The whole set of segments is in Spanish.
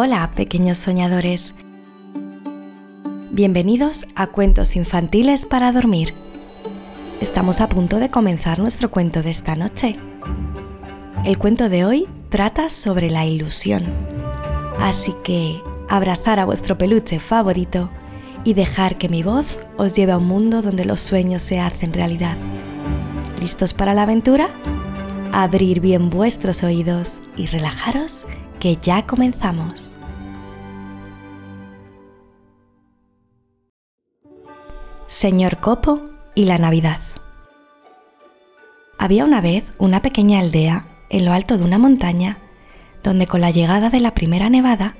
Hola, pequeños soñadores. Bienvenidos a Cuentos Infantiles para Dormir. Estamos a punto de comenzar nuestro cuento de esta noche. El cuento de hoy trata sobre la ilusión. Así que abrazar a vuestro peluche favorito y dejar que mi voz os lleve a un mundo donde los sueños se hacen realidad. ¿Listos para la aventura? Abrir bien vuestros oídos y relajaros que ya comenzamos. Señor Copo y la Navidad. Había una vez una pequeña aldea en lo alto de una montaña donde con la llegada de la primera nevada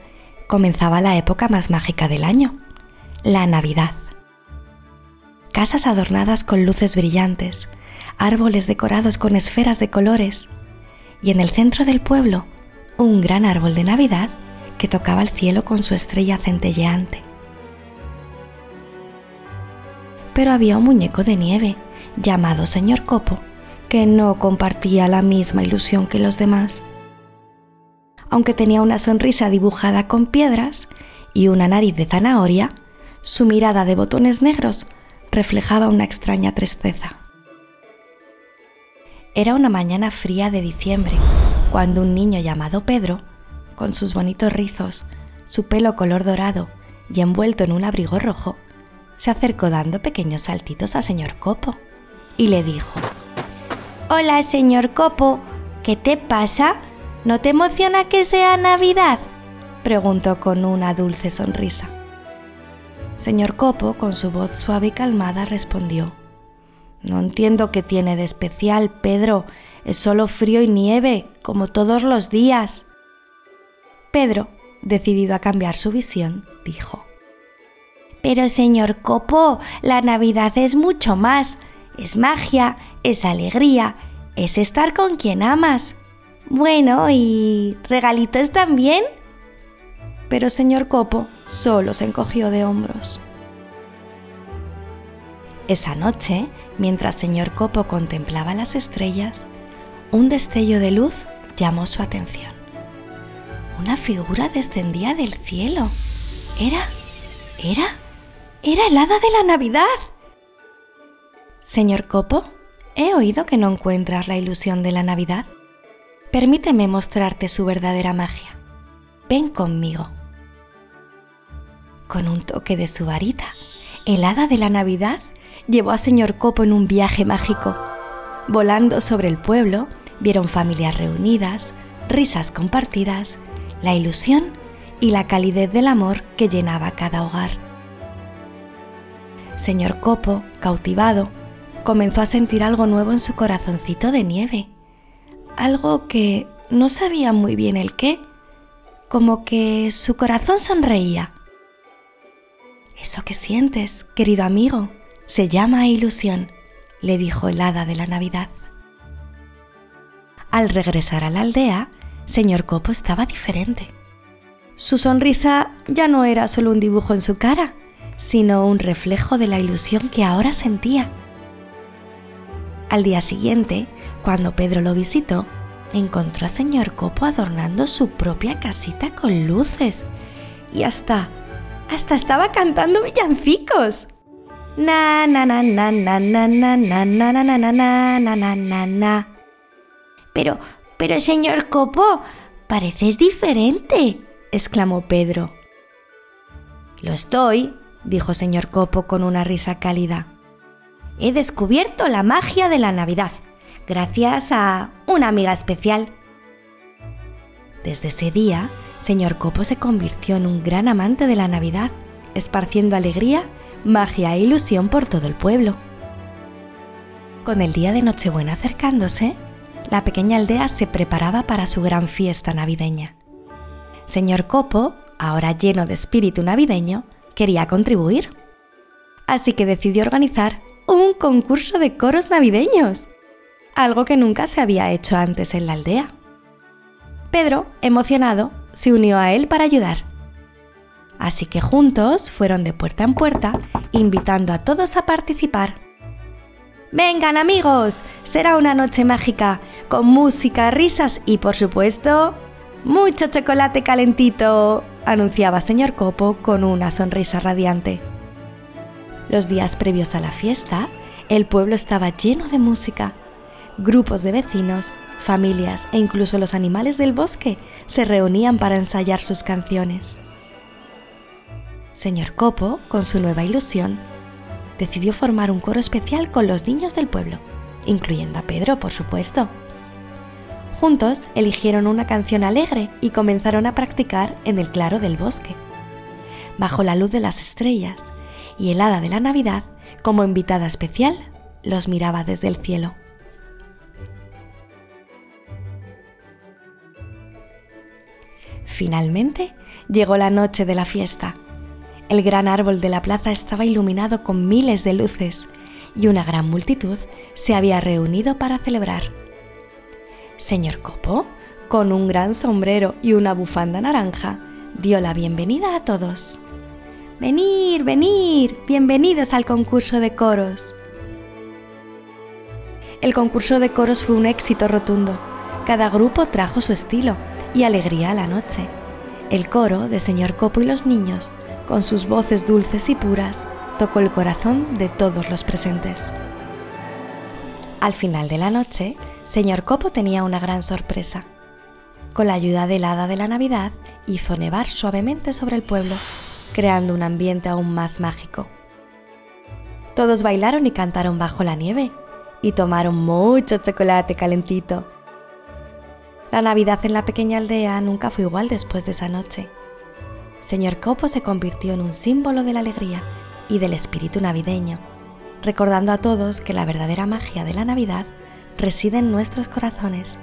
comenzaba la época más mágica del año, la Navidad. Casas adornadas con luces brillantes, árboles decorados con esferas de colores y en el centro del pueblo un gran árbol de Navidad que tocaba el cielo con su estrella centelleante. Pero había un muñeco de nieve llamado Señor Copo que no compartía la misma ilusión que los demás. Aunque tenía una sonrisa dibujada con piedras y una nariz de zanahoria, su mirada de botones negros reflejaba una extraña tristeza. Era una mañana fría de diciembre, cuando un niño llamado Pedro, con sus bonitos rizos, su pelo color dorado y envuelto en un abrigo rojo, se acercó dando pequeños saltitos a señor Copo y le dijo, Hola, señor Copo, ¿qué te pasa? ¿No te emociona que sea Navidad? preguntó con una dulce sonrisa. Señor Copo, con su voz suave y calmada, respondió, No entiendo qué tiene de especial, Pedro, es solo frío y nieve, como todos los días. Pedro, decidido a cambiar su visión, dijo, Pero señor Copo, la Navidad es mucho más, es magia, es alegría, es estar con quien amas. Bueno, ¿y regalitos también? Pero señor Copo solo se encogió de hombros. Esa noche, mientras señor Copo contemplaba las estrellas, un destello de luz llamó su atención. Una figura descendía del cielo. Era, era, era el hada de la Navidad. Señor Copo, He oído que no encuentras la ilusión de la Navidad. Permíteme mostrarte su verdadera magia. Ven conmigo. Con un toque de su varita, el hada de la Navidad llevó a señor Copo en un viaje mágico. Volando sobre el pueblo, vieron familias reunidas, risas compartidas, la ilusión y la calidez del amor que llenaba cada hogar. Señor Copo, cautivado, comenzó a sentir algo nuevo en su corazoncito de nieve. Algo que no sabía muy bien el qué, como que su corazón sonreía. Eso que sientes, querido amigo, se llama ilusión, le dijo el hada de la Navidad. Al regresar a la aldea, señor Copo estaba diferente. Su sonrisa ya no era solo un dibujo en su cara, sino un reflejo de la ilusión que ahora sentía. Al día siguiente, cuando Pedro lo visitó, encontró a señor Copo adornando su propia casita con luces y hasta hasta estaba cantando villancicos. Na na na na na na na na na na na na na na na Pero, pero señor Copo, pareces diferente, exclamó Pedro. Lo estoy, dijo señor Copo con una risa cálida he descubierto la magia de la Navidad, gracias a una amiga especial. Desde ese día, señor Copo se convirtió en un gran amante de la Navidad, esparciendo alegría, magia e ilusión por todo el pueblo. Con el día de Nochebuena acercándose, la pequeña aldea se preparaba para su gran fiesta navideña. Señor Copo, ahora lleno de espíritu navideño, quería contribuir. Así que decidió organizar un concurso de coros navideños, algo que nunca se había hecho antes en la aldea. Pedro, emocionado, se unió a él para ayudar. Así que juntos fueron de puerta en puerta, invitando a todos a participar. Vengan amigos, será una noche mágica, con música, risas y por supuesto, Mucho chocolate calentito, anunciaba señor Copo con una sonrisa radiante. Los días previos a la fiesta, el pueblo estaba lleno de música. Grupos de vecinos, familias e incluso los animales del bosque se reunían para ensayar sus canciones. Señor Copo, con su nueva ilusión, decidió formar un coro especial con los niños del pueblo, incluyendo a Pedro, por supuesto. Juntos eligieron una canción alegre y comenzaron a practicar en el claro del bosque. Bajo la luz de las estrellas y el hada de la Navidad, como invitada especial, los miraba desde el cielo. Finalmente llegó la noche de la fiesta. El gran árbol de la plaza estaba iluminado con miles de luces y una gran multitud se había reunido para celebrar. Señor Copo, con un gran sombrero y una bufanda naranja, dio la bienvenida a todos. Venir, venir, bienvenidos al concurso de coros. El concurso de coros fue un éxito rotundo. Cada grupo trajo su estilo y alegría a la noche. El coro de Señor Copo y los niños, con sus voces dulces y puras, tocó el corazón de todos los presentes. Al final de la noche, Señor Copo tenía una gran sorpresa. Con la ayuda del hada de la Navidad, hizo nevar suavemente sobre el pueblo, creando un ambiente aún más mágico. Todos bailaron y cantaron bajo la nieve, y tomaron mucho chocolate calentito. La Navidad en la pequeña aldea nunca fue igual después de esa noche. Señor Copo se convirtió en un símbolo de la alegría y del espíritu navideño recordando a todos que la verdadera magia de la Navidad reside en nuestros corazones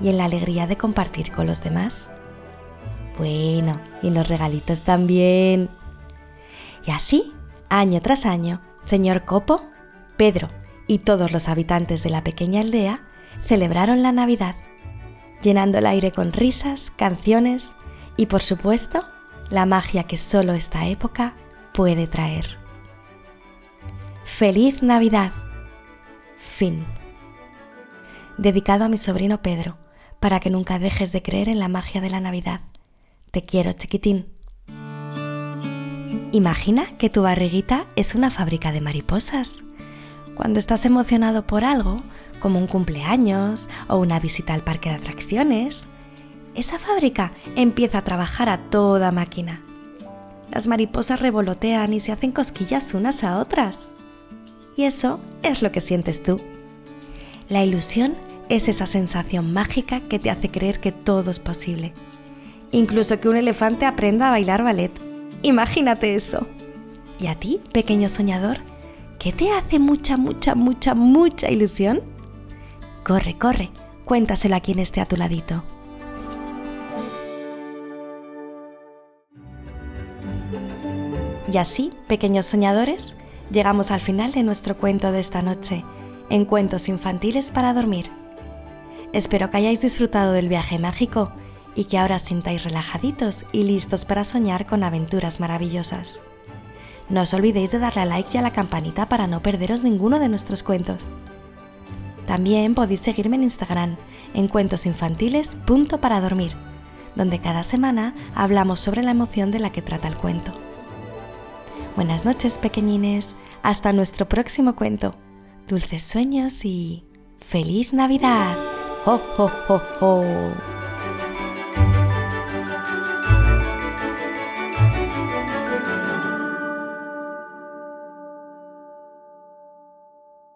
y en la alegría de compartir con los demás. Bueno, y los regalitos también. Y así, año tras año, señor Copo, Pedro y todos los habitantes de la pequeña aldea celebraron la Navidad, llenando el aire con risas, canciones y, por supuesto, la magia que solo esta época puede traer. Feliz Navidad. Fin. Dedicado a mi sobrino Pedro, para que nunca dejes de creer en la magia de la Navidad. Te quiero, chiquitín. Imagina que tu barriguita es una fábrica de mariposas. Cuando estás emocionado por algo, como un cumpleaños o una visita al parque de atracciones, esa fábrica empieza a trabajar a toda máquina. Las mariposas revolotean y se hacen cosquillas unas a otras. Y eso es lo que sientes tú. La ilusión es esa sensación mágica que te hace creer que todo es posible. Incluso que un elefante aprenda a bailar ballet. Imagínate eso. ¿Y a ti, pequeño soñador? ¿Qué te hace mucha, mucha, mucha, mucha ilusión? Corre, corre, cuéntaselo a quien esté a tu ladito. Y así, pequeños soñadores, llegamos al final de nuestro cuento de esta noche, en Cuentos Infantiles para Dormir. Espero que hayáis disfrutado del viaje mágico y que ahora sintáis relajaditos y listos para soñar con aventuras maravillosas. No os olvidéis de darle a like y a la campanita para no perderos ninguno de nuestros cuentos. También podéis seguirme en Instagram en cuentosinfantiles.paradormir, donde cada semana hablamos sobre la emoción de la que trata el cuento. Buenas noches, pequeñines. Hasta nuestro próximo cuento. Dulces sueños y feliz Navidad. ¡Ho, ho, ho, ho!